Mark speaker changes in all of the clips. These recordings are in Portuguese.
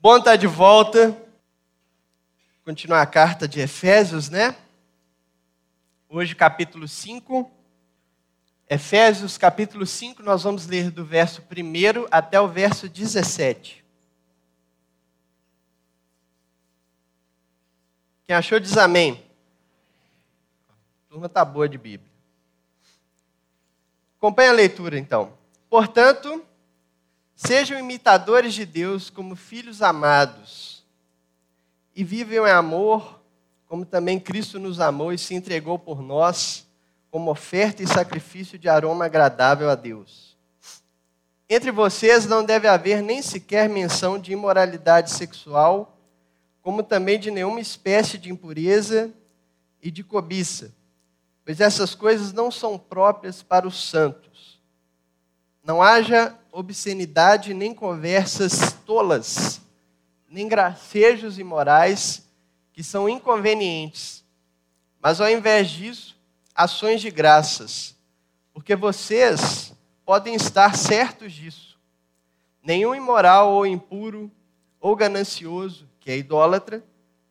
Speaker 1: Bom estar de volta. Continuar a carta de Efésios, né? Hoje, capítulo 5. Efésios, capítulo 5, nós vamos ler do verso 1 até o verso 17. Quem achou diz amém. A turma está boa de Bíblia. Acompanhe a leitura, então. Portanto, Sejam imitadores de Deus como filhos amados e vivam em amor, como também Cristo nos amou e se entregou por nós como oferta e sacrifício de aroma agradável a Deus. Entre vocês não deve haver nem sequer menção de imoralidade sexual, como também de nenhuma espécie de impureza e de cobiça, pois essas coisas não são próprias para os santos. Não haja obscenidade, nem conversas tolas, nem gracejos imorais que são inconvenientes, mas ao invés disso, ações de graças, porque vocês podem estar certos disso. Nenhum imoral ou impuro ou ganancioso, que é idólatra,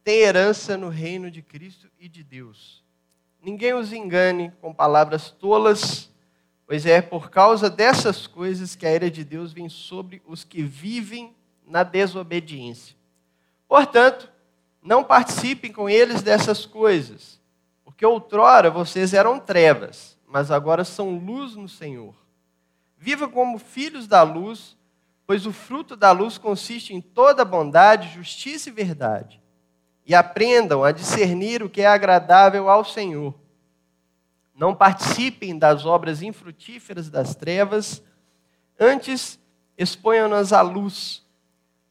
Speaker 1: tem herança no reino de Cristo e de Deus. Ninguém os engane com palavras tolas Pois é por causa dessas coisas que a ira de Deus vem sobre os que vivem na desobediência. Portanto, não participem com eles dessas coisas, porque outrora vocês eram trevas, mas agora são luz no Senhor. Viva como filhos da luz, pois o fruto da luz consiste em toda bondade, justiça e verdade. E aprendam a discernir o que é agradável ao Senhor. Não participem das obras infrutíferas das trevas, antes exponham-nas à luz,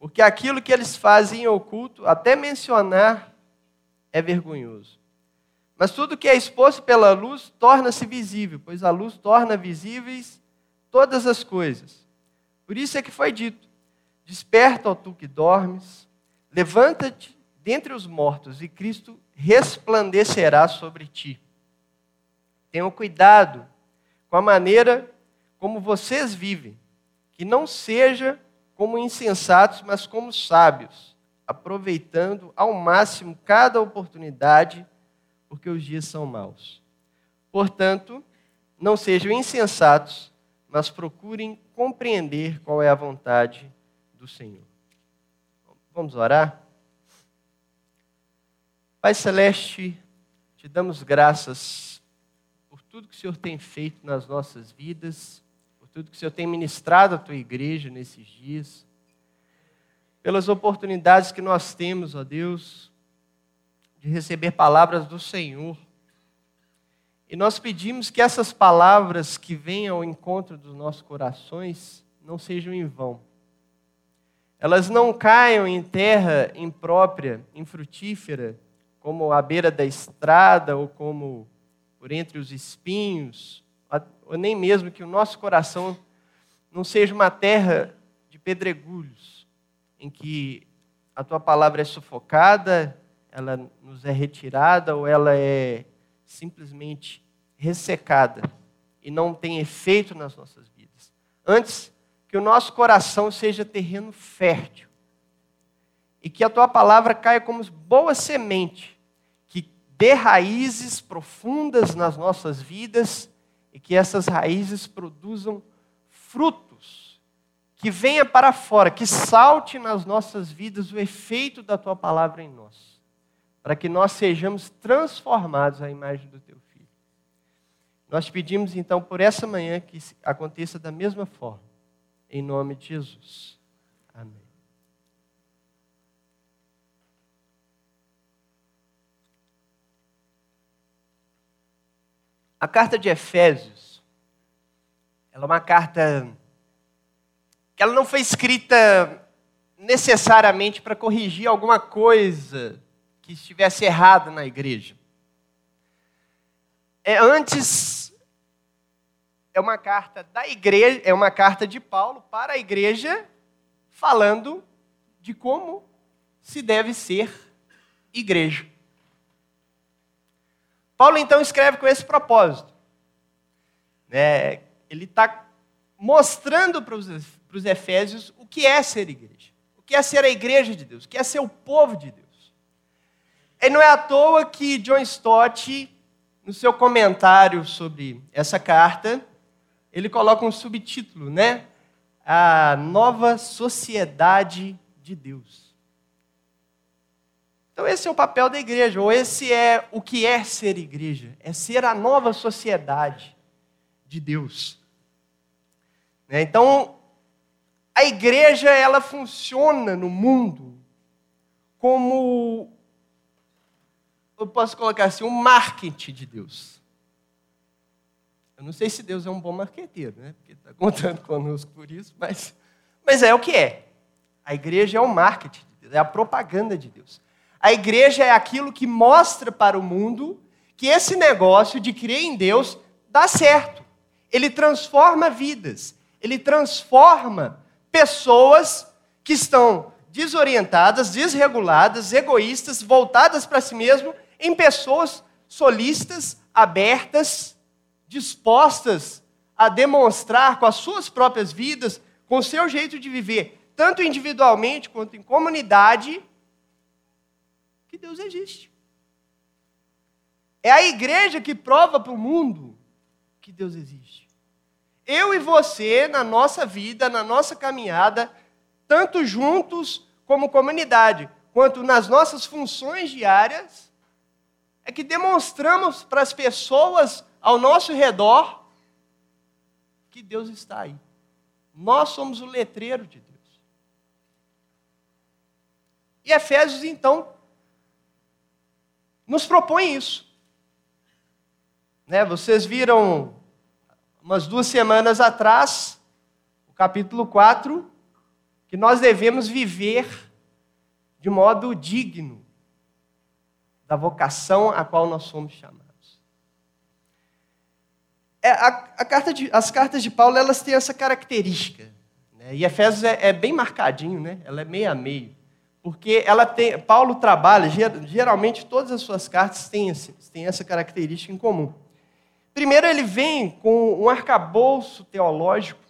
Speaker 1: porque aquilo que eles fazem em oculto, até mencionar, é vergonhoso. Mas tudo que é exposto pela luz torna-se visível, pois a luz torna visíveis todas as coisas. Por isso é que foi dito: Desperta, ó tu que dormes, levanta-te dentre os mortos, e Cristo resplandecerá sobre ti. Tenham cuidado com a maneira como vocês vivem, que não seja como insensatos, mas como sábios, aproveitando ao máximo cada oportunidade, porque os dias são maus. Portanto, não sejam insensatos, mas procurem compreender qual é a vontade do Senhor. Vamos orar? Pai Celeste, te damos graças tudo que o Senhor tem feito nas nossas vidas, por tudo que o Senhor tem ministrado à tua igreja nesses dias, pelas oportunidades que nós temos, ó Deus, de receber palavras do Senhor. E nós pedimos que essas palavras que venham ao encontro dos nossos corações não sejam em vão. Elas não caiam em terra imprópria, infrutífera, como à beira da estrada ou como por entre os espinhos, ou nem mesmo que o nosso coração não seja uma terra de pedregulhos, em que a tua palavra é sufocada, ela nos é retirada ou ela é simplesmente ressecada e não tem efeito nas nossas vidas. Antes, que o nosso coração seja terreno fértil e que a tua palavra caia como boa semente dê raízes profundas nas nossas vidas e que essas raízes produzam frutos, que venha para fora, que salte nas nossas vidas o efeito da tua palavra em nós, para que nós sejamos transformados à imagem do teu filho. Nós pedimos então por essa manhã que aconteça da mesma forma, em nome de Jesus. Amém. A carta de Efésios, ela é uma carta que ela não foi escrita necessariamente para corrigir alguma coisa que estivesse errada na igreja. É antes é uma carta da igreja, é uma carta de Paulo para a igreja falando de como se deve ser igreja. Paulo então escreve com esse propósito. É, ele está mostrando para os Efésios o que é ser igreja. que é ser a igreja de Deus, o que é ser o povo de Deus. E não é à toa que John Stott, no seu comentário sobre essa carta, ele coloca um subtítulo, né? A nova sociedade de Deus. Então, esse é o papel da igreja, ou esse é o que é ser igreja: é ser a nova sociedade de Deus. Né? Então, a igreja ela funciona no mundo como eu posso colocar assim, um marketing de Deus. Eu não sei se Deus é um bom marqueteiro, né? Porque está contando conosco por isso, mas, mas é o que é. A igreja é o marketing é a propaganda de Deus. A igreja é aquilo que mostra para o mundo que esse negócio de crer em Deus dá certo. Ele transforma vidas, ele transforma pessoas que estão desorientadas, desreguladas, egoístas, voltadas para si mesmo, em pessoas solistas, abertas, dispostas a demonstrar com as suas próprias vidas, com o seu jeito de viver, tanto individualmente quanto em comunidade, que Deus existe. É a igreja que prova para o mundo que Deus existe. Eu e você, na nossa vida, na nossa caminhada, tanto juntos como comunidade, quanto nas nossas funções diárias, é que demonstramos para as pessoas ao nosso redor que Deus está aí. Nós somos o letreiro de Deus. E Efésios, então, nos propõe isso. Né? Vocês viram umas duas semanas atrás, o capítulo 4, que nós devemos viver de modo digno da vocação a qual nós somos chamados. É, a, a carta de, as cartas de Paulo elas têm essa característica. Né? E Efésios é, é, bem marcadinho, né? ela é meio a meio porque ela tem, Paulo trabalha, geralmente todas as suas cartas têm, têm essa característica em comum. Primeiro, ele vem com um arcabouço teológico,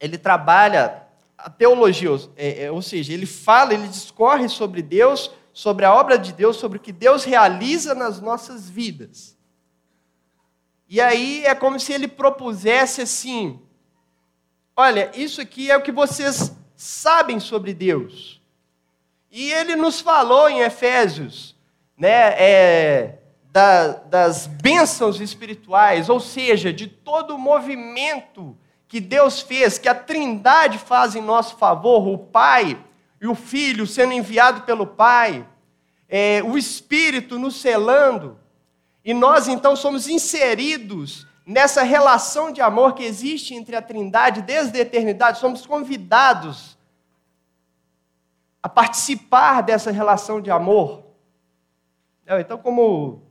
Speaker 1: ele trabalha a teologia, é, é, ou seja, ele fala, ele discorre sobre Deus, sobre a obra de Deus, sobre o que Deus realiza nas nossas vidas. E aí é como se ele propusesse assim: olha, isso aqui é o que vocês sabem sobre Deus. E ele nos falou em Efésios, né, é, da, das bênçãos espirituais, ou seja, de todo o movimento que Deus fez, que a Trindade faz em nosso favor, o Pai e o Filho sendo enviado pelo Pai, é, o Espírito nos selando, e nós então somos inseridos nessa relação de amor que existe entre a Trindade desde a eternidade, somos convidados a participar dessa relação de amor. Então, como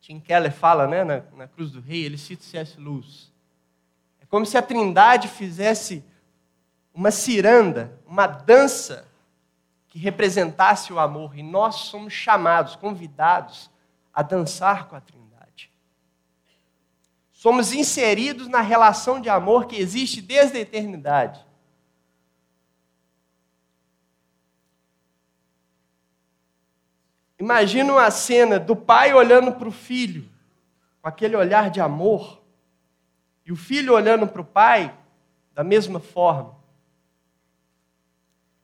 Speaker 1: Tim Keller fala né, na, na Cruz do Rei, ele cita C.S. Luz. É como se a Trindade fizesse uma ciranda, uma dança que representasse o amor, e nós somos chamados, convidados a dançar com a Trindade. Somos inseridos na relação de amor que existe desde a eternidade. Imagina uma cena do pai olhando para o filho, com aquele olhar de amor, e o filho olhando para o pai da mesma forma.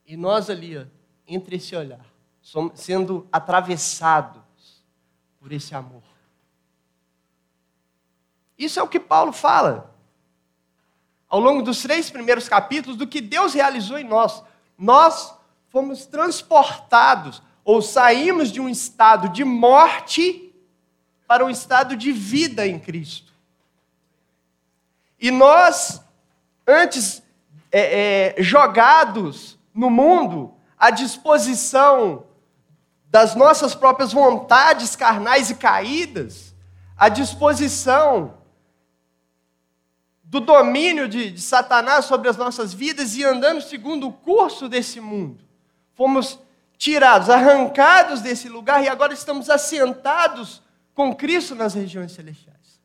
Speaker 1: E nós ali, entre esse olhar, sendo atravessados por esse amor. Isso é o que Paulo fala ao longo dos três primeiros capítulos do que Deus realizou em nós. Nós fomos transportados ou saímos de um estado de morte para um estado de vida em Cristo. E nós, antes é, é, jogados no mundo, à disposição das nossas próprias vontades carnais e caídas, à disposição do domínio de, de Satanás sobre as nossas vidas e andando segundo o curso desse mundo. Fomos tirados, arrancados desse lugar e agora estamos assentados com Cristo nas regiões celestiais.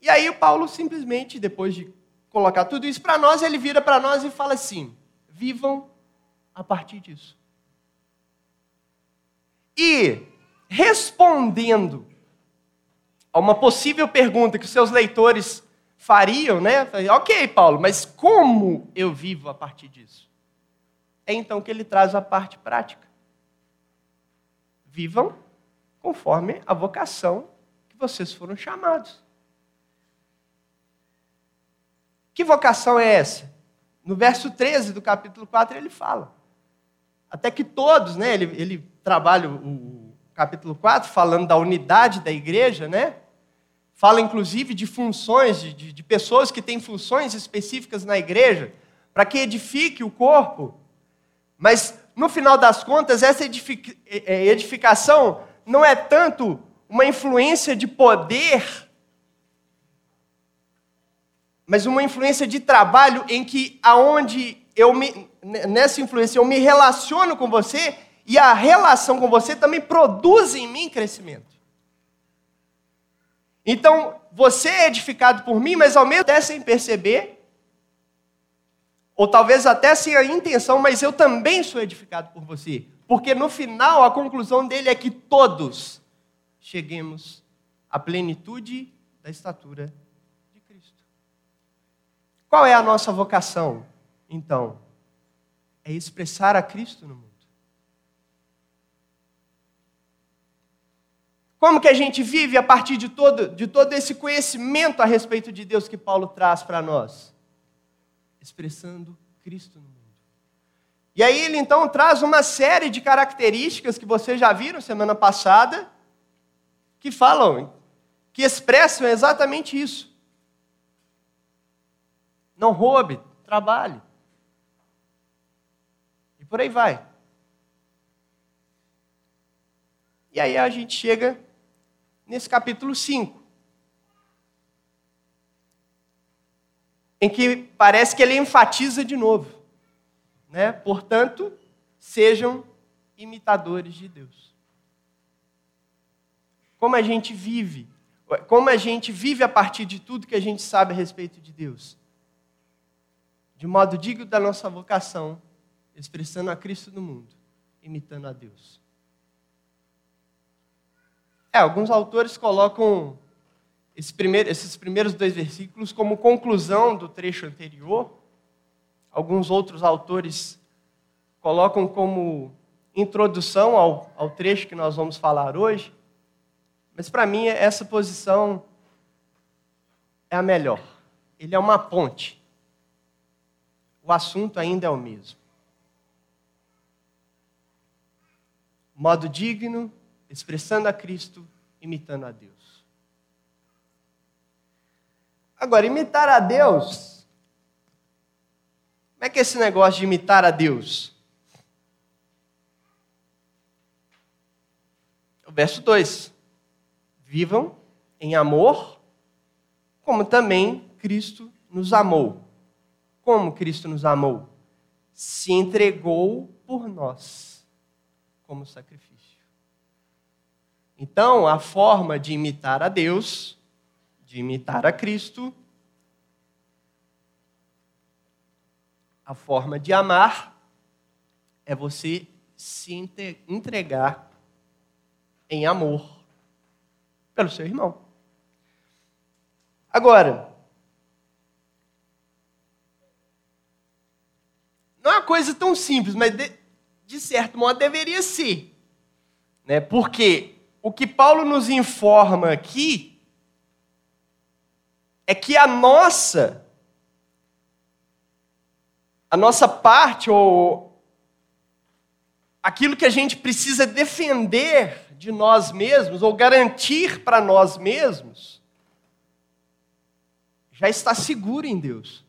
Speaker 1: E aí Paulo simplesmente, depois de colocar tudo isso para nós, ele vira para nós e fala assim: vivam a partir disso. E respondendo a uma possível pergunta que os seus leitores fariam, né? Ok, Paulo, mas como eu vivo a partir disso? É então que ele traz a parte prática. Vivam conforme a vocação que vocês foram chamados. Que vocação é essa? No verso 13 do capítulo 4 ele fala. Até que todos, né? Ele, ele trabalha o, capítulo 4 falando da unidade da igreja, né? Fala inclusive de funções, de, de pessoas que têm funções específicas na igreja, para que edifique o corpo. Mas, no final das contas, essa é, edificação não é tanto uma influência de poder, mas uma influência de trabalho em que aonde eu me, nessa influência eu me relaciono com você e a relação com você também produz em mim crescimento. Então, você é edificado por mim, mas ao mesmo tempo sem perceber, ou talvez até sem a intenção, mas eu também sou edificado por você. Porque no final a conclusão dele é que todos cheguemos à plenitude da estatura de Cristo. Qual é a nossa vocação, então? É expressar a Cristo no mundo. Como que a gente vive a partir de todo, de todo esse conhecimento a respeito de Deus que Paulo traz para nós? Expressando Cristo no mundo. E aí ele então traz uma série de características que vocês já viram semana passada, que falam, que expressam exatamente isso. Não roube, trabalhe. E por aí vai. E aí a gente chega nesse capítulo 5. Em que parece que ele enfatiza de novo. Né? Portanto, sejam imitadores de Deus. Como a gente vive, como a gente vive a partir de tudo que a gente sabe a respeito de Deus. De modo digno da nossa vocação, expressando a Cristo no mundo, imitando a Deus. É, alguns autores colocam esse primeiro, esses primeiros dois versículos como conclusão do trecho anterior. Alguns outros autores colocam como introdução ao, ao trecho que nós vamos falar hoje. Mas para mim, essa posição é a melhor. Ele é uma ponte. O assunto ainda é o mesmo. Modo digno expressando a Cristo, imitando a Deus. Agora, imitar a Deus. Como é que é esse negócio de imitar a Deus? O verso 2: Vivam em amor, como também Cristo nos amou. Como Cristo nos amou? Se entregou por nós como sacrifício. Então, a forma de imitar a Deus, de imitar a Cristo, a forma de amar é você se entregar em amor pelo seu irmão. Agora, não é uma coisa tão simples, mas de, de certo modo deveria ser. Né? Porque o que Paulo nos informa aqui é que a nossa a nossa parte ou aquilo que a gente precisa defender de nós mesmos ou garantir para nós mesmos já está seguro em Deus.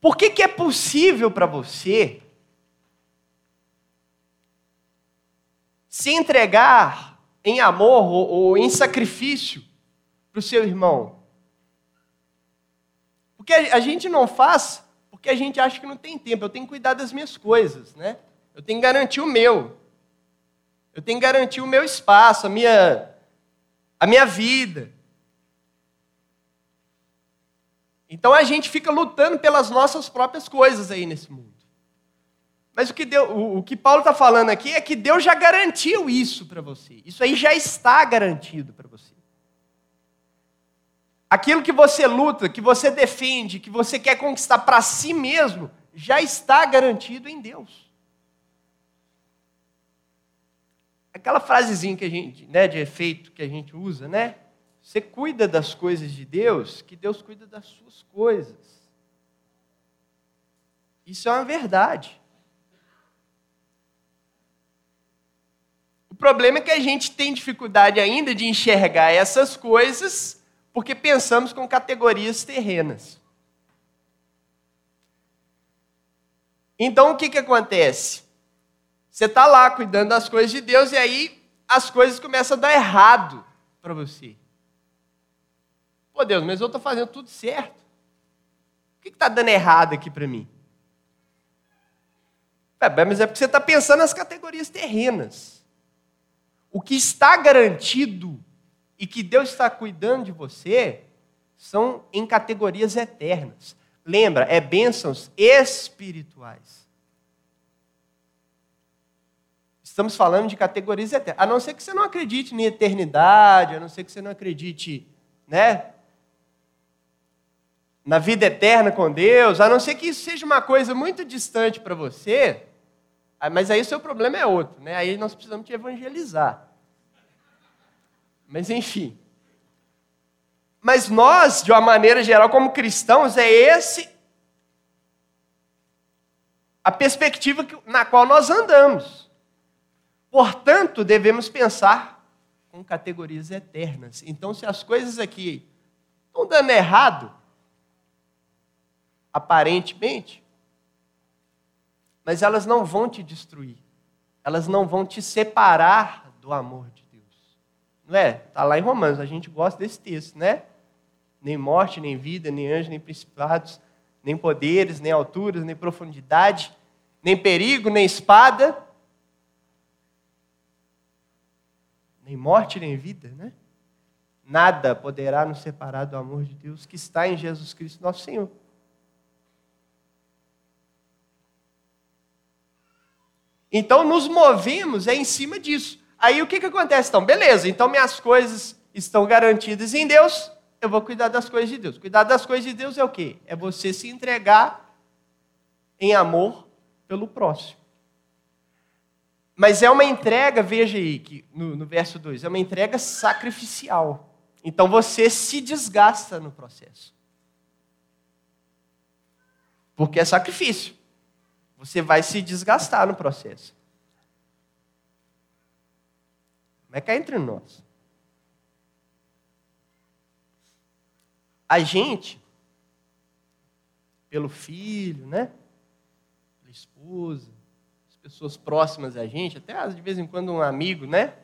Speaker 1: Por que, que é possível para você se entregar em amor ou, ou em sacrifício para o seu irmão. Porque a gente não faz porque a gente acha que não tem tempo. Eu tenho que cuidar das minhas coisas, né? Eu tenho que garantir o meu. Eu tenho que garantir o meu espaço, a minha, a minha vida.
Speaker 2: Então a gente fica lutando pelas nossas próprias coisas aí nesse mundo. Mas o que, Deus, o, o que Paulo está falando aqui é que Deus já garantiu isso para você. Isso aí já está garantido para você. Aquilo que você luta, que você defende, que você quer conquistar para si mesmo, já está garantido em Deus. Aquela frasezinha que a gente, né, de efeito que a gente usa, né? Você cuida das coisas de Deus, que Deus cuida das suas coisas. Isso é uma verdade. Problema é que a gente tem dificuldade ainda de enxergar essas coisas porque pensamos com categorias terrenas. Então o que, que acontece? Você está lá cuidando das coisas de Deus e aí as coisas começam a dar errado para você. Pô, Deus, mas eu estou fazendo tudo certo. O que está dando errado aqui para mim? É, mas é porque você está pensando nas categorias terrenas. O que está garantido e que Deus está cuidando de você são em categorias eternas. Lembra, é bênçãos espirituais. Estamos falando de categorias eternas. A não ser que você não acredite em eternidade, a não ser que você não acredite, né? na vida eterna com Deus, a não ser que isso seja uma coisa muito distante para você, mas aí o seu problema é outro, né? Aí nós precisamos te evangelizar. Mas enfim. Mas nós, de uma maneira geral, como cristãos, é esse a perspectiva na qual nós andamos. Portanto, devemos pensar com categorias eternas. Então, se as coisas aqui estão dando errado, aparentemente, mas elas não vão te destruir. Elas não vão te separar do amor de Deus. Não é? Está lá em Romanos, a gente gosta desse texto, né? Nem morte, nem vida, nem anjos, nem principados, nem poderes, nem alturas, nem profundidade, nem perigo, nem espada, nem morte, nem vida, né? Nada poderá nos separar do amor de Deus que está em Jesus Cristo, nosso Senhor. Então, nos movemos é em cima disso. Aí o que, que acontece então? Beleza, então minhas coisas estão garantidas em Deus, eu vou cuidar das coisas de Deus. Cuidar das coisas de Deus é o quê? É você se entregar em amor pelo próximo. Mas é uma entrega, veja aí, que no, no verso 2, é uma entrega sacrificial. Então você se desgasta no processo. Porque é sacrifício. Você vai se desgastar no processo. Mas cá entre nós. A gente, pelo filho, né? Pela esposa, as pessoas próximas a gente, até de vez em quando um amigo, né?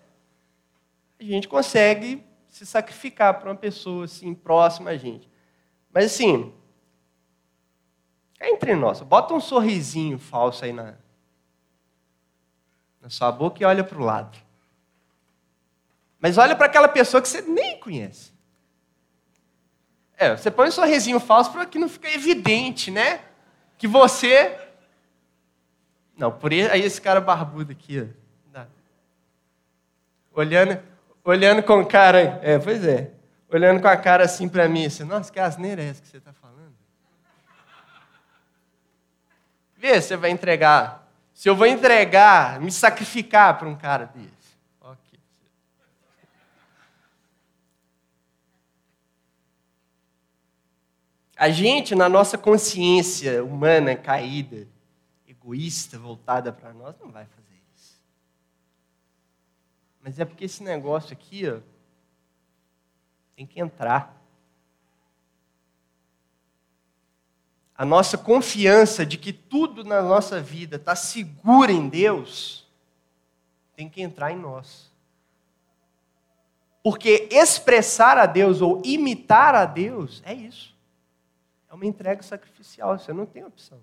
Speaker 2: A gente consegue se sacrificar para uma pessoa assim próxima a gente. Mas assim, é entre nós. Bota um sorrisinho falso aí na, na sua boca e olha para o lado. Mas olha para aquela pessoa que você nem conhece. É, você põe um sorrisinho falso para que não fique evidente, né? Que você. Não, por aí esse cara barbudo aqui, ó. Olhando, olhando com cara. É, pois é. Olhando com a cara assim para mim, assim, nossa, que asneira é essa que você está falando? Vê se você vai entregar. Se eu vou entregar, me sacrificar para um cara desse. Ok. A gente, na nossa consciência humana caída, egoísta, voltada para nós, não vai fazer isso. Mas é porque esse negócio aqui, ó, tem que entrar. A nossa confiança de que tudo na nossa vida está seguro em Deus, tem que entrar em nós. Porque expressar a Deus ou imitar a Deus é isso. É uma entrega sacrificial, você não tem opção.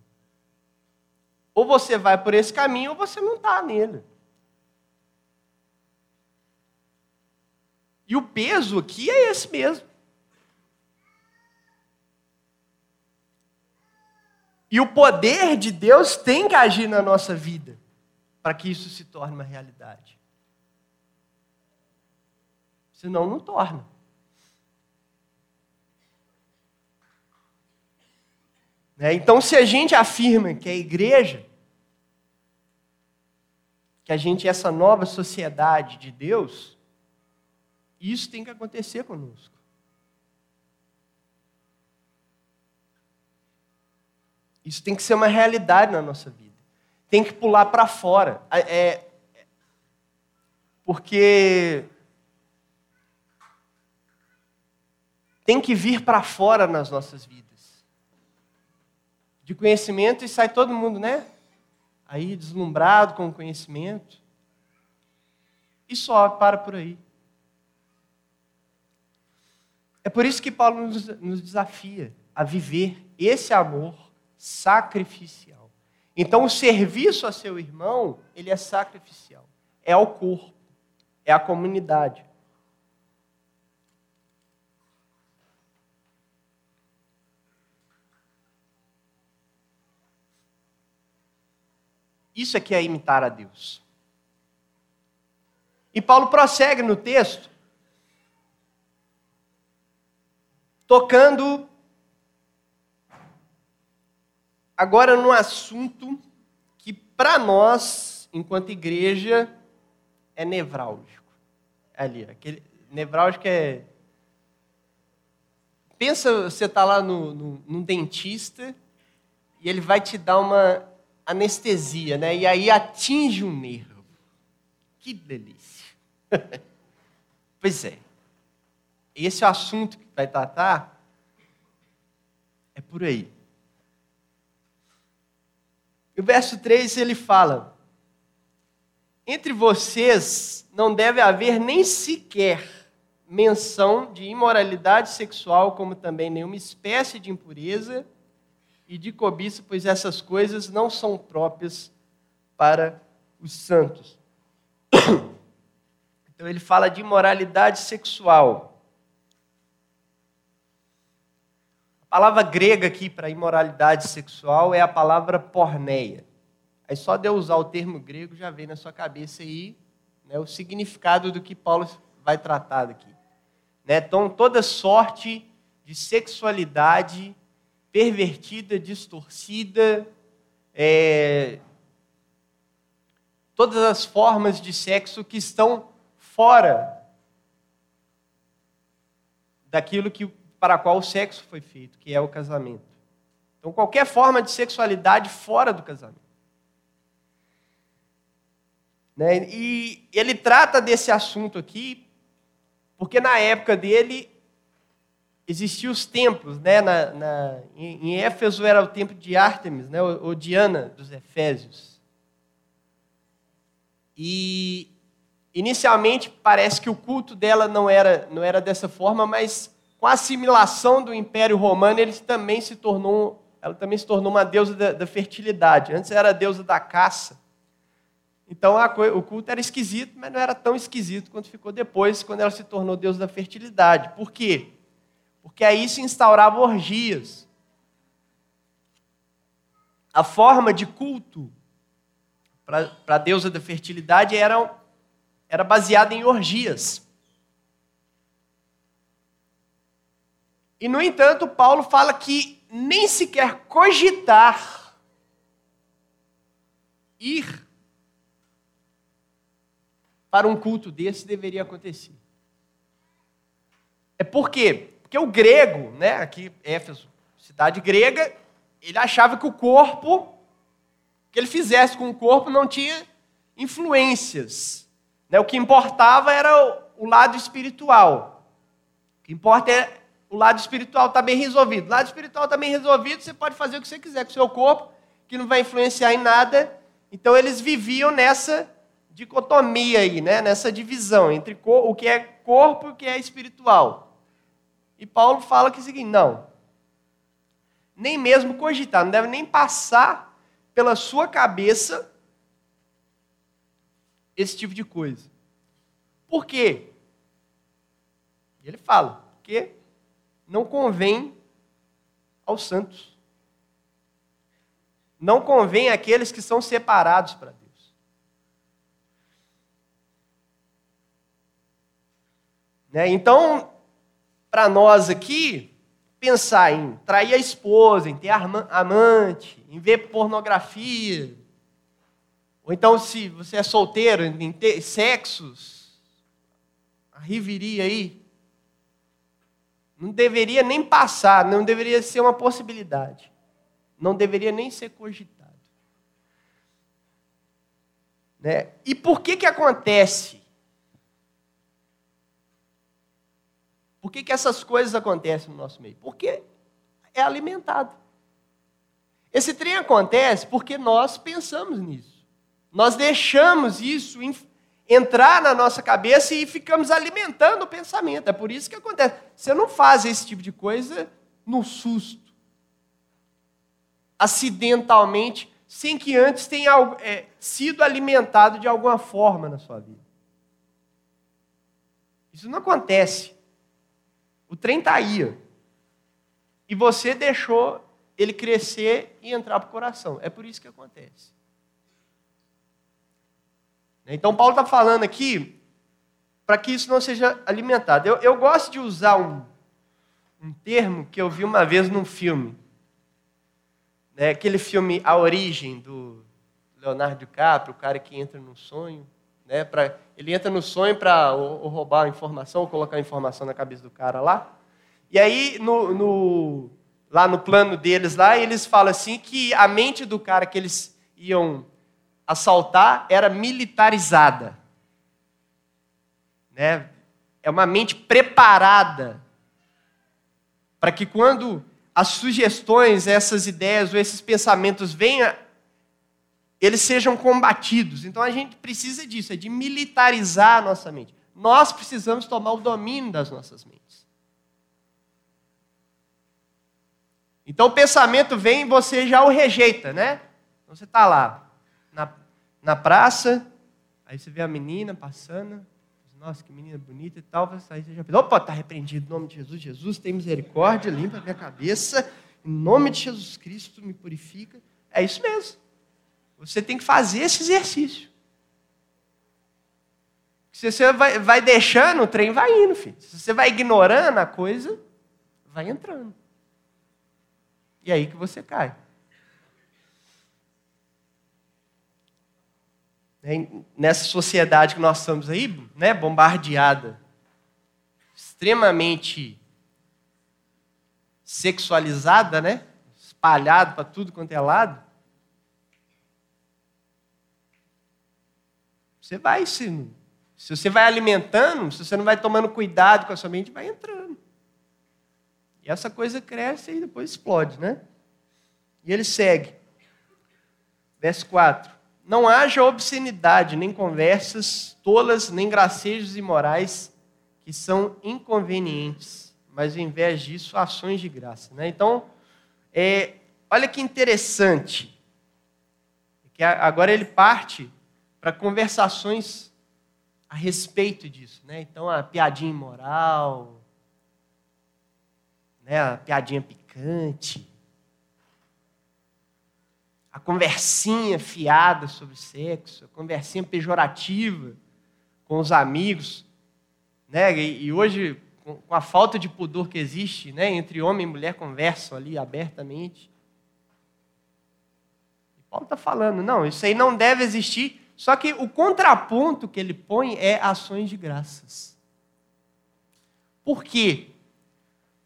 Speaker 2: Ou você vai por esse caminho ou você não está nele. E o peso aqui é esse mesmo. E o poder de Deus tem que agir na nossa vida para que isso se torne uma realidade. Senão, não torna. Né? Então, se a gente afirma que a igreja, que a gente é essa nova sociedade de Deus, isso tem que acontecer conosco. Isso tem que ser uma realidade na nossa vida. Tem que pular para fora. É, porque tem que vir para fora nas nossas vidas. De conhecimento e sai todo mundo, né? Aí deslumbrado com o conhecimento. E só para por aí. É por isso que Paulo nos, nos desafia a viver esse amor sacrificial. Então, o serviço a seu irmão, ele é sacrificial. É ao corpo, é à comunidade. Isso aqui é imitar a Deus. E Paulo prossegue no texto, tocando agora num assunto que para nós, enquanto igreja, é nevrálgico. Ali, aquele nevrálgico é pensa você está lá no, no, num dentista e ele vai te dar uma anestesia, né? E aí atinge um nervo. Que delícia. pois é. Esse é assunto que vai tratar é por aí. E o verso 3 ele fala: Entre vocês não deve haver nem sequer menção de imoralidade sexual, como também nenhuma espécie de impureza e de cobiça, pois essas coisas não são próprias para os santos. Então ele fala de imoralidade sexual. Palavra grega aqui para imoralidade sexual é a palavra porneia. Aí só de eu usar o termo grego já vem na sua cabeça aí né, o significado do que Paulo vai tratar aqui. Né? Então, toda sorte de sexualidade pervertida, distorcida, é, todas as formas de sexo que estão fora daquilo que para qual o sexo foi feito, que é o casamento. Então, qualquer forma de sexualidade fora do casamento. Né? E ele trata desse assunto aqui, porque na época dele existiam os templos, né? Na, na, em, Éfeso era o templo de Ártemis, né? ou Diana dos Efésios. E inicialmente parece que o culto dela não era, não era dessa forma, mas com a assimilação do Império Romano, ele também se tornou, ela também se tornou uma deusa da, da fertilidade. Antes era a deusa da caça. Então a, o culto era esquisito, mas não era tão esquisito quanto ficou depois, quando ela se tornou deusa da fertilidade. Por quê? Porque aí se instaurava orgias. A forma de culto para a deusa da fertilidade era, era baseada em orgias. E, no entanto, Paulo fala que nem sequer cogitar ir para um culto desse deveria acontecer. É por quê? Porque o grego, né, aqui Éfeso, cidade grega, ele achava que o corpo, que ele fizesse com o corpo, não tinha influências. Né? O que importava era o lado espiritual. O que importa é o lado espiritual está bem resolvido. O lado espiritual está bem resolvido, você pode fazer o que você quiser com o seu corpo, que não vai influenciar em nada. Então eles viviam nessa dicotomia aí, né? nessa divisão entre o que é corpo e o que é espiritual. E Paulo fala que é o seguinte: não, nem mesmo cogitar, não deve nem passar pela sua cabeça esse tipo de coisa. Por quê? Ele fala, porque não convém aos santos. não convém àqueles que são separados para Deus. Né? Então, para nós aqui, pensar em trair a esposa, em ter amante, em ver pornografia, ou então, se você é solteiro, em ter sexos, a riveria aí, não deveria nem passar, não deveria ser uma possibilidade. Não deveria nem ser cogitado. Né? E por que que acontece? Por que, que essas coisas acontecem no nosso meio? Porque é alimentado. Esse trem acontece porque nós pensamos nisso. Nós deixamos isso entrar na nossa cabeça e ficamos alimentando o pensamento. É por isso que acontece. Você não faz esse tipo de coisa no susto, acidentalmente, sem que antes tenha é, sido alimentado de alguma forma na sua vida. Isso não acontece. O trem está aí. E você deixou ele crescer e entrar para o coração. É por isso que acontece. Então, Paulo está falando aqui para que isso não seja alimentado. Eu, eu gosto de usar um, um termo que eu vi uma vez num filme. Né? Aquele filme A Origem, do Leonardo DiCaprio, o cara que entra no sonho. Né? Pra, ele entra no sonho para roubar a informação, ou colocar a informação na cabeça do cara lá. E aí, no, no, lá no plano deles, lá, eles falam assim que a mente do cara que eles iam assaltar era militarizada. Né? É uma mente preparada para que quando as sugestões, essas ideias ou esses pensamentos venham, eles sejam combatidos. Então a gente precisa disso, é de militarizar a nossa mente. Nós precisamos tomar o domínio das nossas mentes. Então o pensamento vem e você já o rejeita, né? Então você está lá, na praça, aí você vê a menina passando, nossa, que menina bonita e tal, aí você já pensa, opa, está repreendido em nome de Jesus, Jesus tem misericórdia, limpa a minha cabeça, em nome de Jesus Cristo me purifica. É isso mesmo. Você tem que fazer esse exercício. Se você vai, vai deixando, o trem vai indo, filho. Se você vai ignorando a coisa, vai entrando. E é aí que você cai. Né, nessa sociedade que nós estamos aí, né, bombardeada, extremamente sexualizada, né, espalhada para tudo quanto é lado, você vai se, se você vai alimentando, se você não vai tomando cuidado com a sua mente, vai entrando. E essa coisa cresce e depois explode, né? E ele segue. Verso 4 não haja obscenidade, nem conversas tolas, nem gracejos imorais que são inconvenientes, mas ao invés disso, ações de graça. Né? Então, é, olha que interessante, que agora ele parte para conversações a respeito disso. Né? Então, a piadinha imoral, né? a piadinha picante, a conversinha fiada sobre sexo, a conversinha pejorativa com os amigos, né? E, e hoje com, a falta de pudor que existe, né, entre homem e mulher conversam ali abertamente. E Paulo está falando, não, isso aí não deve existir. Só que o contraponto que ele põe é ações de graças. Por quê?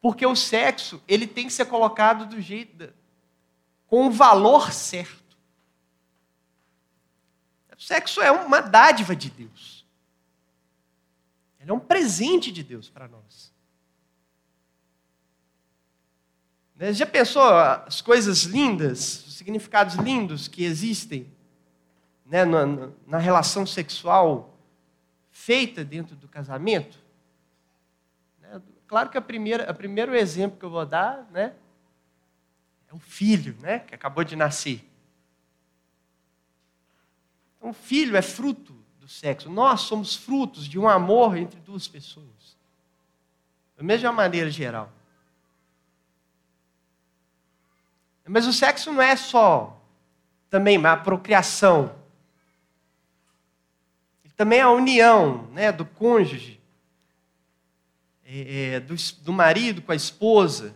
Speaker 2: Porque o sexo ele tem que ser colocado do jeito com o valor certo. O sexo é uma dádiva de Deus. Ele é um presente de Deus para nós. Né, já pensou as coisas lindas, os significados lindos que existem né, na, na relação sexual feita dentro do casamento? Né, claro que a primeira, o primeiro exemplo que eu vou dar né, é o filho, né, que acabou de nascer. Então, filho é fruto do sexo. Nós somos frutos de um amor entre duas pessoas. Da mesma maneira geral. Mas o sexo não é só também a procriação. Também a união né, do cônjuge, é, é, do, do marido com a esposa,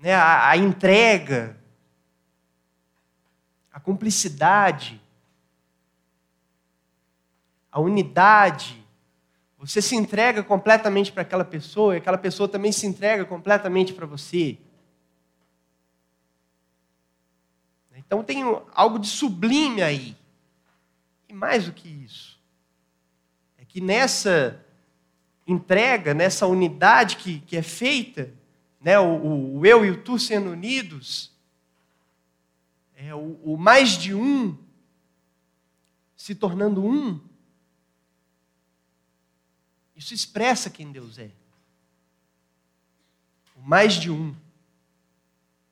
Speaker 2: né, a, a entrega, a cumplicidade, a unidade. Você se entrega completamente para aquela pessoa e aquela pessoa também se entrega completamente para você. Então tem algo de sublime aí. E mais do que isso, é que nessa entrega, nessa unidade que, que é feita, né, o, o eu e o tu sendo unidos, é, o, o mais de um se tornando um, isso expressa quem Deus é. O mais de um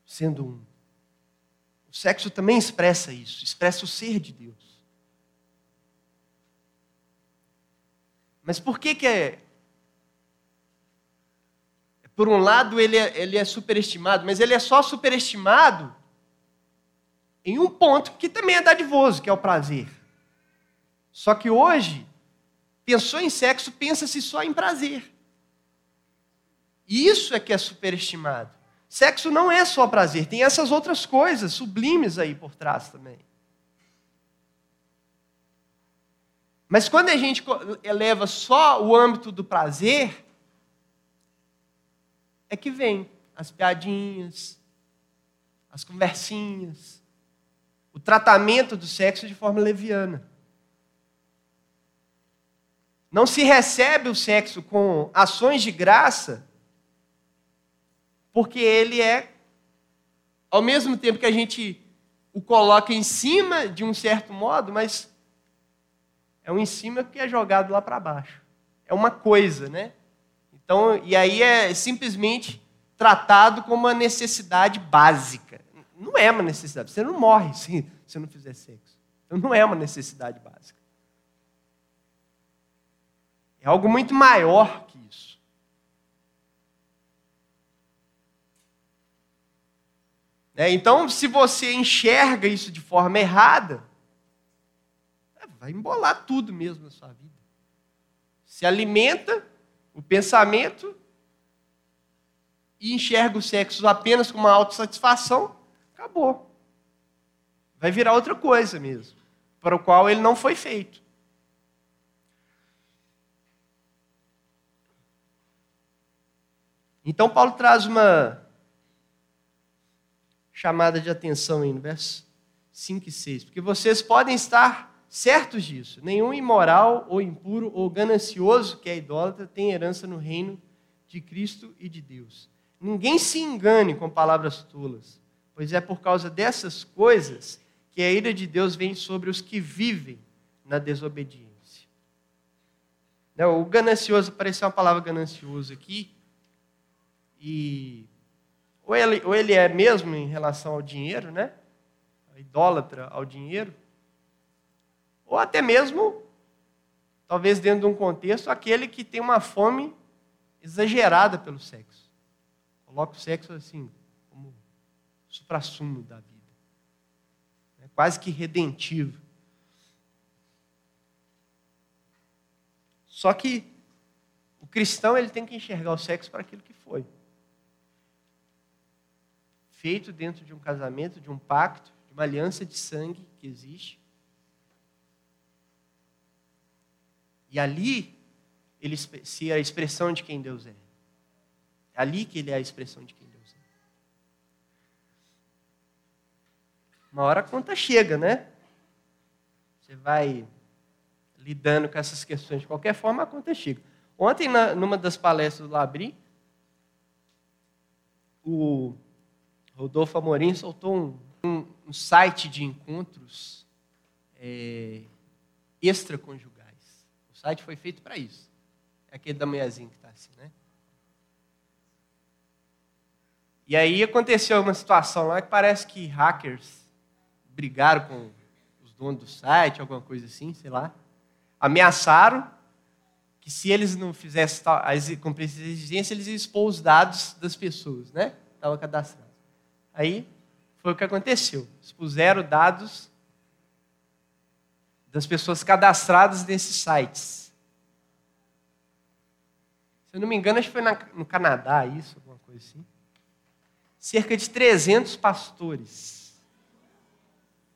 Speaker 2: sendo um. O sexo também expressa isso, expressa o ser de Deus. Mas por que que é... Por um lado, ele é, ele é superestimado, mas ele é só superestimado em um ponto que também é dadivoso, que é o prazer. Só que hoje, pensou em sexo, pensa-se só em prazer. E isso é que é superestimado. Sexo não é só prazer, tem essas outras coisas sublimes aí por trás também. Mas quando a gente eleva só o âmbito do prazer, é que vem as piadinhas, as conversinhas, o tratamento do sexo de forma leviana. Não se recebe o sexo com ações de graça porque ele é, ao mesmo tempo que a gente o coloca em cima de um certo modo, mas é um em cima que é jogado lá para baixo. É uma coisa, né? Então, e aí é simplesmente tratado como uma necessidade básica. Não é uma necessidade. Você não morre se você não fizer sexo. Então não é uma necessidade básica. É algo muito maior que É, então, se você enxerga isso de forma errada, é, vai embolar tudo mesmo na sua vida. Se alimenta o pensamento e enxerga o sexo apenas como uma autossatisfação, acabou. Vai virar outra coisa mesmo, para o qual ele não foi feito. Então, Paulo traz uma chamada de atenção aí no verso 5 e 6. Porque vocês podem estar certos disso. Nenhum imoral ou impuro ou ganancioso que é idólatra tem herança no reino de Cristo e de Deus. Ninguém se engane com palavras tolas, pois é por causa dessas coisas que a ira de Deus vem sobre os que vivem na desobediência. O ganancioso, apareceu uma palavra ganancioso aqui, e ou ele, ou ele é mesmo em relação ao dinheiro, né? Idólatra ao dinheiro. Ou até mesmo, talvez dentro de um contexto, aquele que tem uma fome exagerada pelo sexo. Coloca o sexo assim, como supra-sumo da vida. É quase que redentivo. Só que o cristão ele tem que enxergar o sexo para aquilo que foi feito dentro de um casamento, de um pacto, de uma aliança de sangue que existe. E ali ele se é a expressão de quem Deus é. É ali que ele é a expressão de quem Deus é. Uma hora a conta chega, né? Você vai lidando com essas questões de qualquer forma, a conta chega. Ontem, na, numa das palestras do Labri, o Rodolfo Amorim soltou um, um, um site de encontros é, extraconjugais. Site foi feito para isso. É aquele da manhãzinha que está assim, né? E aí aconteceu uma situação lá que parece que hackers brigaram com os donos do site, alguma coisa assim, sei lá. Ameaçaram que se eles não fizessem cumprir essa exigência, eles iam expor os dados das pessoas, né? Estava cadastrado. Aí Foi o que aconteceu. Expuseram dados das pessoas cadastradas nesses sites. Se eu não me engano, acho que foi na, no Canadá isso, alguma coisa assim. Cerca de 300 pastores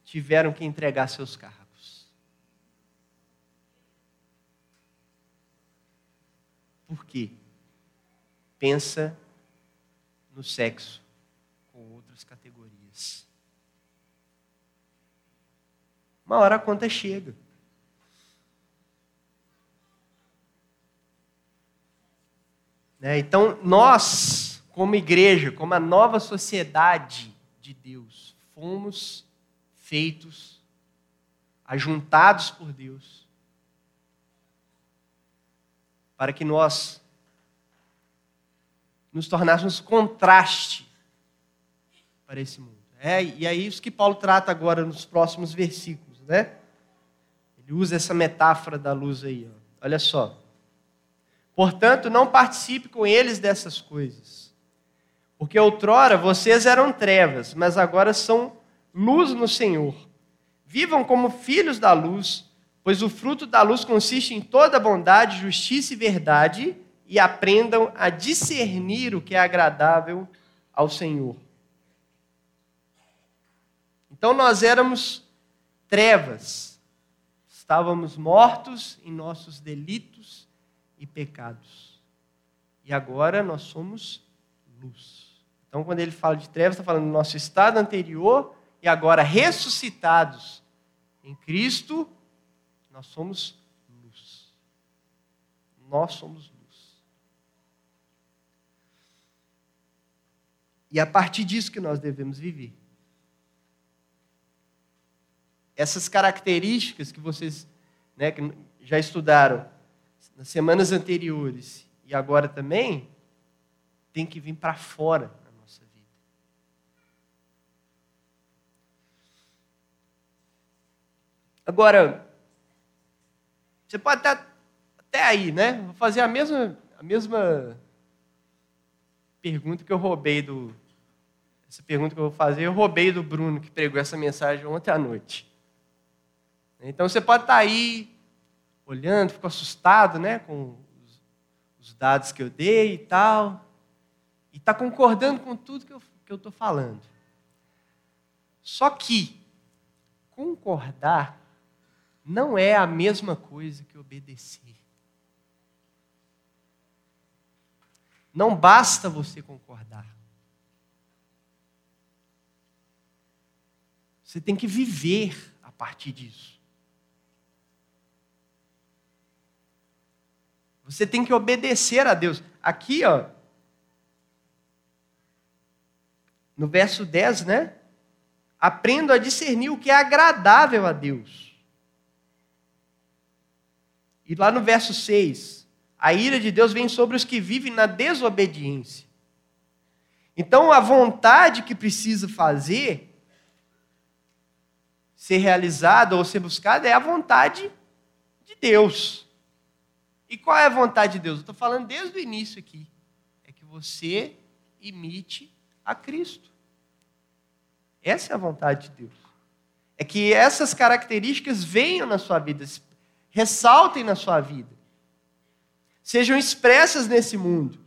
Speaker 2: tiveram que entregar seus cargos. Por quê? Pensa no sexo com outras categorias. Uma hora a conta chega. Né? Então, nós, como igreja, como a nova sociedade de Deus, fomos feitos, ajuntados por Deus, para que nós nos tornássemos contraste para esse mundo. É, e é isso que Paulo trata agora nos próximos versículos, né? Ele usa essa metáfora da luz aí, ó. olha só. Portanto, não participe com eles dessas coisas. Porque outrora vocês eram trevas, mas agora são luz no Senhor. Vivam como filhos da luz, pois o fruto da luz consiste em toda bondade, justiça e verdade, e aprendam a discernir o que é agradável ao Senhor. Então nós éramos trevas, estávamos mortos em nossos delitos e pecados. E agora nós somos luz. Então, quando ele fala de trevas, está falando do nosso estado anterior e agora ressuscitados em Cristo, nós somos luz. Nós somos luz. E é a partir disso que nós devemos viver. Essas características que vocês né, que já estudaram nas semanas anteriores e agora também, tem que vir para fora da nossa vida. Agora, você pode estar até aí, né? Vou fazer a mesma, a mesma pergunta que eu roubei do. Essa pergunta que eu vou fazer, eu roubei do Bruno, que pregou essa mensagem ontem à noite. Então você pode estar aí olhando, ficou assustado né, com os, os dados que eu dei e tal, e está concordando com tudo que eu estou falando. Só que concordar não é a mesma coisa que obedecer. Não basta você concordar. Você tem que viver a partir disso. Você tem que obedecer a Deus. Aqui, ó, no verso 10, né? Aprendo a discernir o que é agradável a Deus. E lá no verso 6, a ira de Deus vem sobre os que vivem na desobediência. Então, a vontade que precisa fazer, ser realizada ou ser buscada, é a vontade de Deus. E qual é a vontade de Deus? Eu estou falando desde o início aqui. É que você imite a Cristo. Essa é a vontade de Deus. É que essas características venham na sua vida, ressaltem na sua vida, sejam expressas nesse mundo.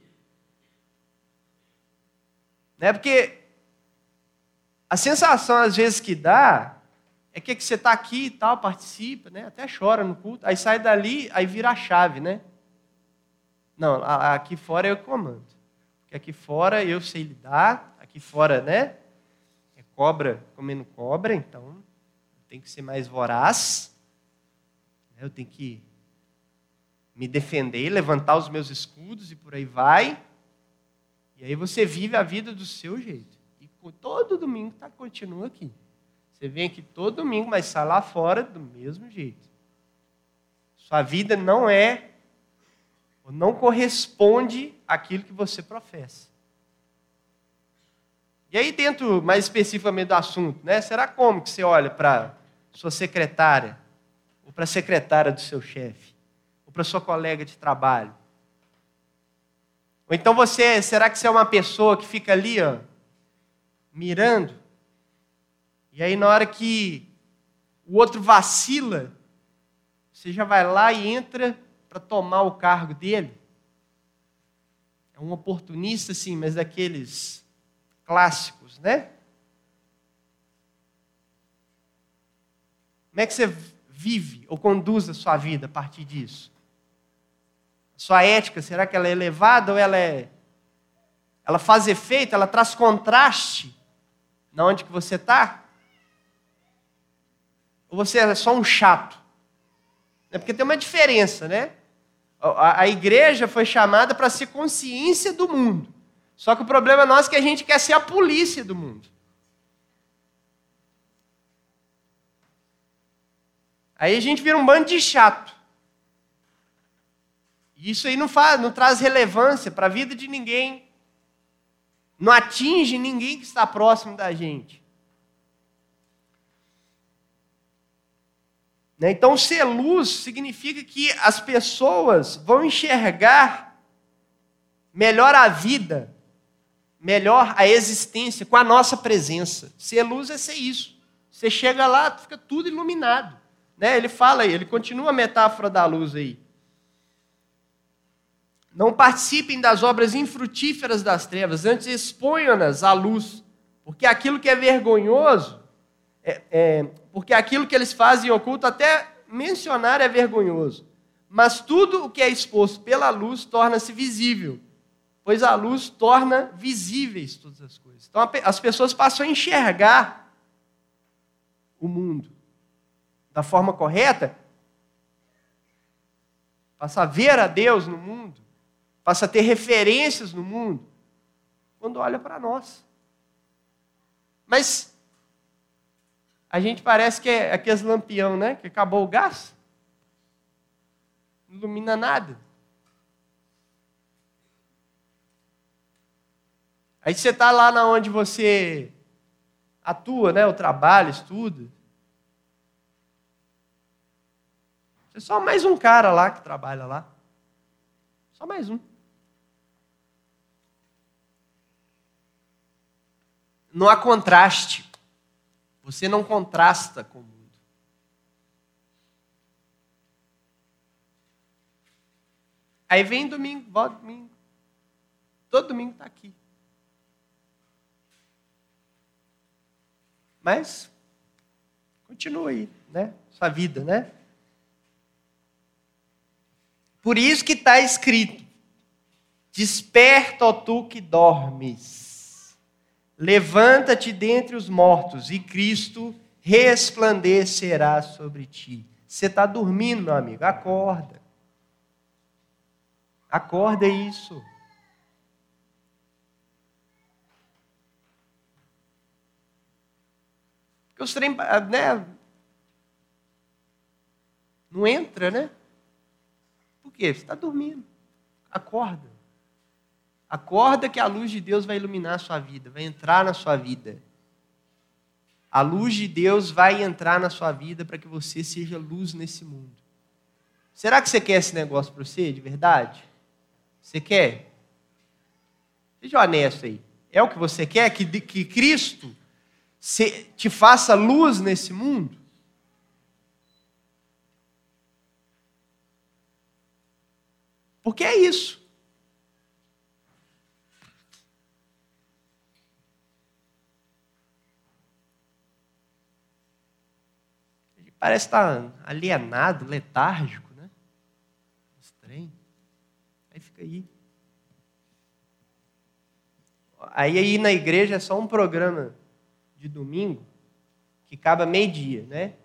Speaker 2: Né? Porque a sensação, às vezes, que dá é que, que você está aqui e tal, participa, né? até chora no culto, aí sai dali, aí vira a chave, né? Não, aqui fora eu comando. Porque aqui fora eu sei lidar, aqui fora, né? É cobra comendo cobra, então tem que ser mais voraz. Né? Eu tenho que me defender, levantar os meus escudos e por aí vai. E aí você vive a vida do seu jeito. E todo domingo tá, continua aqui. Você vem aqui todo domingo, mas sai lá fora do mesmo jeito. Sua vida não é, ou não corresponde àquilo que você professa. E aí, dentro mais especificamente do assunto, né, será como que você olha para sua secretária, ou para a secretária do seu chefe, ou para sua colega de trabalho? Ou então você, será que você é uma pessoa que fica ali, ó, mirando E aí, na hora que o outro vacila, você já vai lá e entra para tomar o cargo dele. É um oportunista, sim, mas daqueles clássicos, né? Como é que você vive ou conduz a sua vida a partir disso? Sua ética, será que ela é elevada ou ela é ela faz efeito, ela traz contraste na onde que você está? Ou você é só um chato? É porque tem uma diferença, né? A, a igreja foi chamada para ser consciência do mundo. Só que o problema nosso é que a gente quer ser a polícia do mundo. Aí a gente vira um bando de chato. E isso aí não, faz, não traz relevância para a vida de ninguém. Não atinge ninguém que está próximo da gente. Então, ser luz significa que as pessoas vão enxergar melhor a vida, melhor a existência com a nossa presença. Ser luz é ser isso. Você chega lá, fica tudo iluminado. Né? Ele fala aí, ele continua a metáfora da luz aí. Não participem das obras infrutíferas das trevas, antes exponham-nas à luz, porque aquilo que é vergonhoso, é, é, porque aquilo que eles fazem oculto, até mencionar é vergonhoso. Mas tudo o que é exposto pela luz torna-se visível, pois a luz torna visíveis todas as coisas. Então as pessoas passam a enxergar o mundo da forma correta, passa a ver a Deus no mundo, passa a ter referências no mundo, quando olha para nós. Mas a gente parece que é aqueles lampião, né? Que acabou o gás. Não ilumina nada. Aí você está lá na onde você atua, né? O trabalho, estuda. É só mais um cara lá que trabalha lá. Só mais um. Não há contraste. Você não contrasta com o mundo. Aí vem domingo, volta domingo. Todo domingo está aqui. Mas continua aí, né? Sua vida, né? Por isso que está escrito: Desperta, ó tu que dormes, levanta-te dentre os mortos, e Cristo resplandecerá sobre ti. Você está dormindo, meu amigo, acorda. Acorda isso. Porque os trem, né? Não entra, né? quê? Você está dormindo. Acorda. Acorda que a luz de Deus vai iluminar a sua vida, vai entrar na sua vida. A luz de Deus vai entrar na sua vida para que você seja luz nesse mundo. Será que você quer esse negócio para você, de verdade? Você quer? Seja honesto aí. É o que você quer? Que, que Cristo te faça luz nesse mundo? Porque é isso. Ele parece estar alienado, letárgico, né? Estranho. Aí fica aí. Aí aí na igreja é só um programa de domingo que acaba meio-dia, né?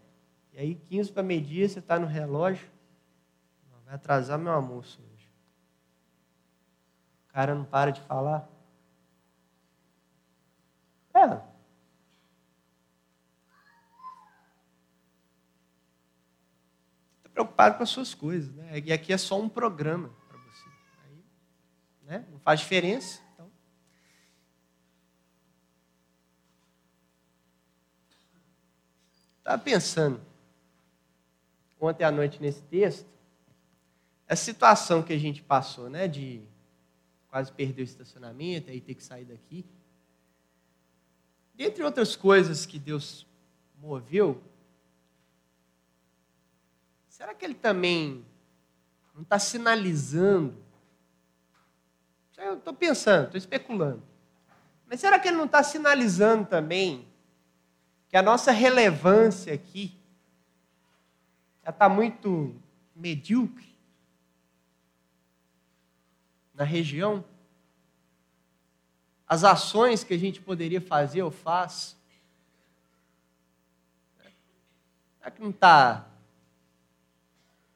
Speaker 2: E aí 15 para meio-dia você está no relógio. Vai atrasar meu almoço. O cara não para de falar. É. preocupado com as suas coisas, né? E aqui é só um programa para você. Aí, né? Não faz diferença. Então. Estava pensando ontem à noite nesse texto, a situação que a gente passou, né? De quase perdeu o estacionamento, aí ter que sair daqui. Dentre outras coisas que Deus moveu, será que ele também não está sinalizando? Eu estou pensando, estou especulando. Mas será que ele não está sinalizando também que a nossa relevância aqui está muito medíocre na região? As ações que a gente poderia fazer ou faz, será que não está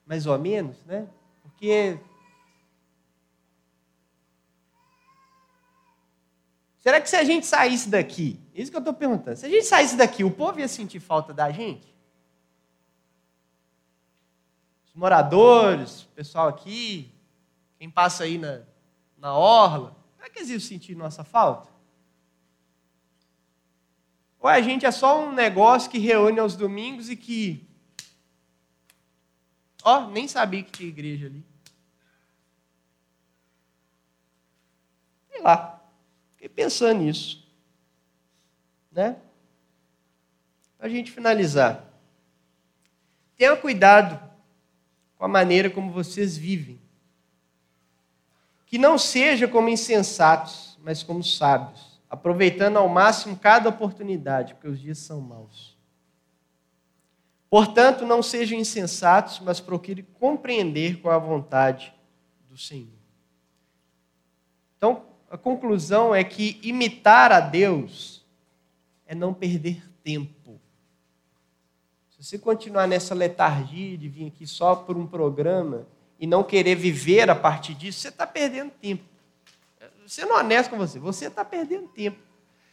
Speaker 2: mais ou menos, né? Porque Será que se a gente saísse daqui, isso que eu estou perguntando, se a gente saísse daqui, o povo ia sentir falta da gente? Os moradores, o pessoal aqui, quem passa aí na, na orla, será que eles iam sentir nossa falta? Ou a gente é só um negócio que reúne aos domingos e que. Ó, oh, nem sabia que tinha igreja ali. Sei lá. Fiquei pensando nisso. Né? Para a gente finalizar. Tenha cuidado com a maneira como vocês vivem. Que não seja como insensatos, mas como sábios, aproveitando ao máximo cada oportunidade, porque os dias são maus. Portanto, não sejam insensatos, mas procure compreender qual a vontade do Senhor. Então, a conclusão é que imitar a Deus é não perder tempo. Se você continuar nessa letargia de vir aqui só por um programa e não querer viver a partir disso, você está perdendo tempo. Sendo honesto com você, você está perdendo tempo.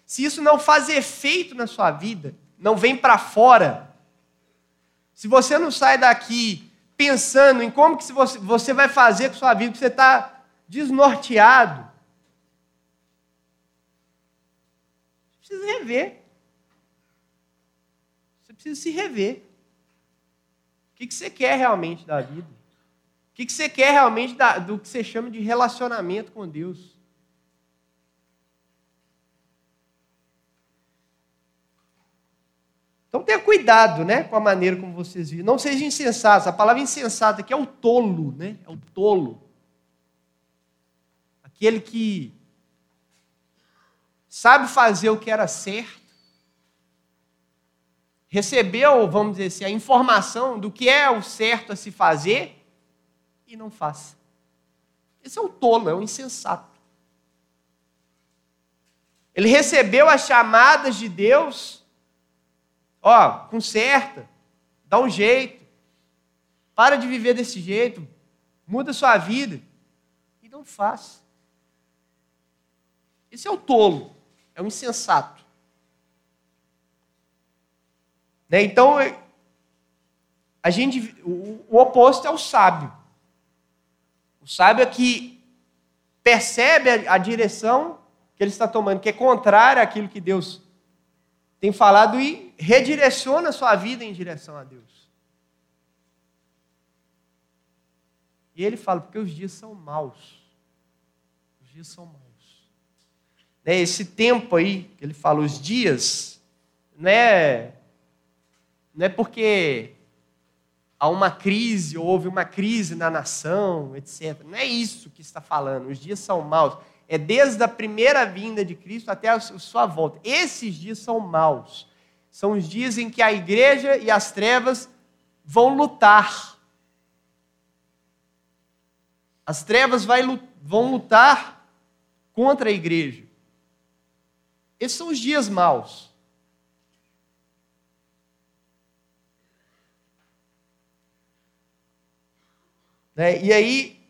Speaker 2: Se isso não faz efeito na sua vida, não vem para fora, se você não sai daqui pensando em como que você vai fazer com sua vida, você está desnorteado, precisa rever. Você precisa se rever. O que você quer realmente da vida? O que você quer realmente do que você chama de relacionamento com Deus? Então tenha cuidado né, com a maneira como vocês vivem. Não sejam insensatos. A palavra insensata aqui é o tolo, né? É o tolo. Aquele que sabe fazer o que era certo, recebeu, vamos dizer assim, a informação do que é o certo a se fazer e não faz. Esse é o tolo, é o insensato. Ele recebeu as chamadas de Deus, ó, conserta, dá um jeito, para de viver desse jeito, muda sua vida, e não faz. Esse é o tolo é um insensato. Né? Então, a gente, o, o oposto é o sábio. O sábio é que percebe a, a direção que ele está tomando, que é contrária àquilo que Deus tem falado e redireciona sua vida em direção a Deus. E ele fala, porque os dias são maus. Os dias são maus né, esse tempo aí, que ele fala, os dias, não é, não é porque há uma crise, ou houve uma crise na nação, etc. Não é isso que está falando, os dias são maus. É desde a primeira vinda de Cristo até a sua volta. Esses dias são maus. São os dias em que a igreja e as trevas vão lutar. As trevas vão lutar contra a igreja. Esses são os dias maus. Né? E aí,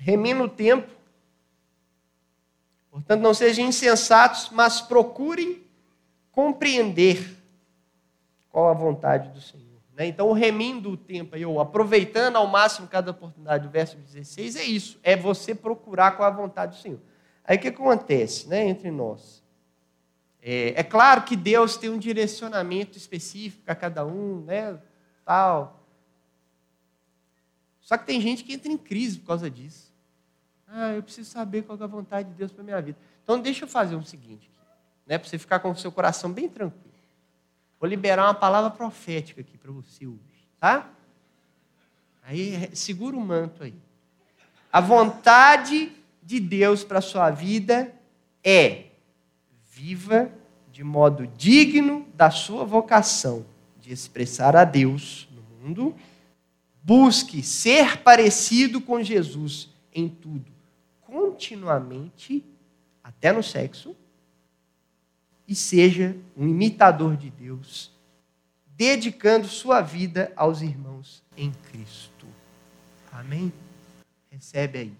Speaker 2: remina o tempo. Portanto, não sejam insensatos, mas procurem compreender qual a vontade do Senhor. Né? Então, o remindo o tempo, eu aproveitando ao máximo cada oportunidade, o verso 16, é isso: é você procurar qual a vontade do Senhor. Aí o que acontece né, entre nós? É, é, claro que Deus tem um direcionamento específico a cada um, né, tal. Só que tem gente que entra em crise por causa disso. Ah, eu preciso saber qual é a vontade de Deus para a minha vida. Então deixa eu fazer o seguinte, né, para você ficar com o seu coração bem tranquilo. Vou liberar uma palavra profética aqui para você hoje, tá? Aí segura o manto aí. A vontade de Deus para a sua vida é viva de modo digno da sua vocação de expressar a Deus no mundo. Busque ser parecido com Jesus em tudo, continuamente, até no sexo, e seja um imitador de Deus, dedicando sua vida aos irmãos em Cristo. Amém? Recebe aí.